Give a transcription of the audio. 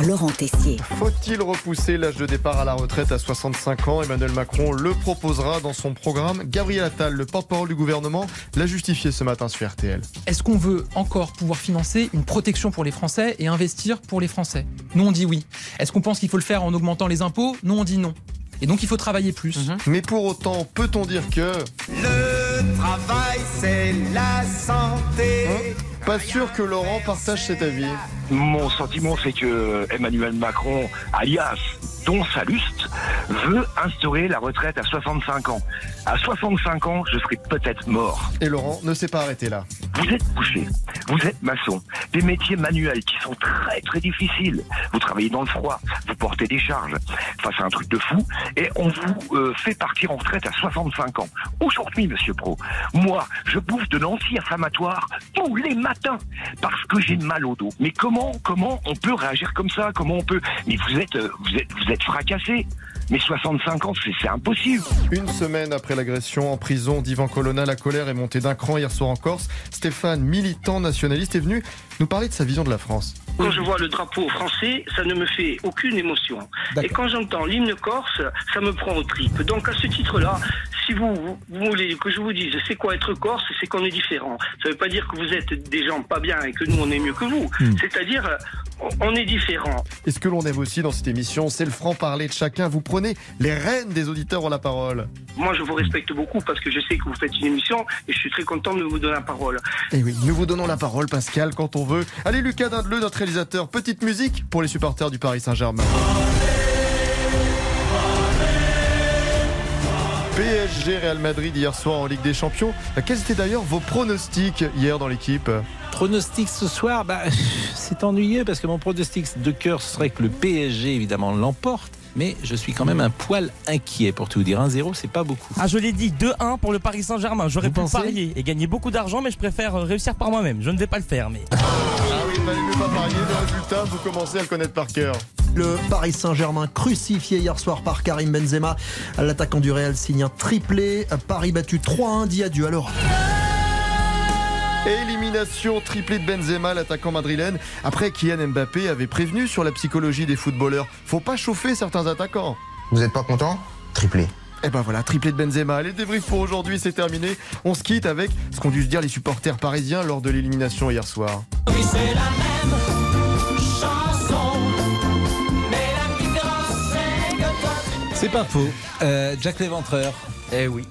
par Laurent Tessier. Faut-il repousser l'âge de départ à la retraite à 65 ans? Emmanuel Macron le proposera dans son programme. Gabriel Attal, le porte-parole du gouvernement, l'a justifié ce matin sur RTL. Est-ce qu'on veut encore pouvoir financer une protection pour les Français et investir pour les Français? Nous, on dit oui. Est-ce qu'on pense qu'il faut le faire en augmentant les impôts? Nous, on dit non. Et donc, il faut travailler plus. Mais pour autant, peut-on dire que... Le travail, c'est la santé. Hein? Pas sûr que Laurent partage cet avis. Mon sentiment, c'est que Emmanuel Macron, alias Don Saluste, veut instaurer la retraite à 65 ans. À 65 ans, je serai peut-être mort. Et Laurent ne s'est pas arrêté là. Vous êtes boucher, vous êtes maçon, des métiers manuels qui sont très très difficiles. Vous travaillez dans le froid, vous portez des charges. Enfin, c'est un truc de fou. Et on vous euh, fait partir en retraite à 65 ans. Aujourd'hui, Monsieur Pro, moi, je bouffe de l'anti-inflammatoire tous les matins parce que j'ai mal au dos. Mais comment, comment on peut réagir comme ça? Comment on peut? Mais vous êtes, euh, vous êtes, vous êtes fracassé. Mais 65 ans, c'est c'est impossible. Une semaine après l'agression en prison d'Ivan Colonna, la colère est montée d'un cran hier soir en Corse. Stéphane, militant nationaliste, est venu nous parler de sa vision de la France. Quand je vois le drapeau français, ça ne me fait aucune émotion. Et quand j'entends l'hymne corse, ça me prend aux tripes. Donc à ce titre-là, si vous, voulez que je vous dise c'est quoi être corse, c'est qu'on est différent. Ça ne veut pas dire que vous êtes des gens pas bien et que nous on est mieux que vous. C'est-à-dire, euh, on- on est différent. Et ce que l'on aime aussi dans cette émission, c'est le franc-parler de chacun. Vous prenez les rênes des auditeurs ont la parole. Moi, je vous respecte beaucoup parce que je sais que vous faites une émission et je suis très content de vous donner la parole. Et Eh oui, nous vous donnons la parole, Pascal, quand on veut. Allez, Lucas Dindeleu, notre réalisateur, petite musique pour les supporters du Paris Saint-Germain. PSG Real Madrid hier soir en Ligue des Champions. Quels étaient d'ailleurs vos pronostics hier dans l'équipe? Pronostic ce soir, bah, c'est ennuyeux parce que mon pronostic de cœur serait que le PSG évidemment l'emporte. Mais je suis quand même un poil inquiet pour tout dire. 1-0, c'est pas beaucoup. Ah, je l'ai dit, 2-1 pour le Paris Saint-Germain. J'aurais Vous pu parier et gagner beaucoup d'argent, mais je préfère euh, réussir par moi-même. Je ne vais pas le faire, mais. Ah oui, il valait mieux pas parier. Le résultat, vous commencez à le connaître par cœur. Le Paris Saint-Germain crucifié hier soir par Karim Benzema. L'attaquant du Real signe un triplé. Paris battu 3-1. Dit adieu à l'Europe. Élimination triplée de Benzema, l'attaquant madrilène. Après, Kylian Mbappé avait prévenu sur la psychologie des footballeurs. Faut pas chauffer certains attaquants. Vous n'êtes pas content? Triplé. Et ben voilà, triplé de Benzema. Les débriefs pour aujourd'hui, c'est terminé. On se quitte avec ce qu'ont dû se dire les supporters parisiens lors de l'élimination hier soir. Oui, c'est la même C'est pas faux. Euh, Jack Léventreur. Eh oui.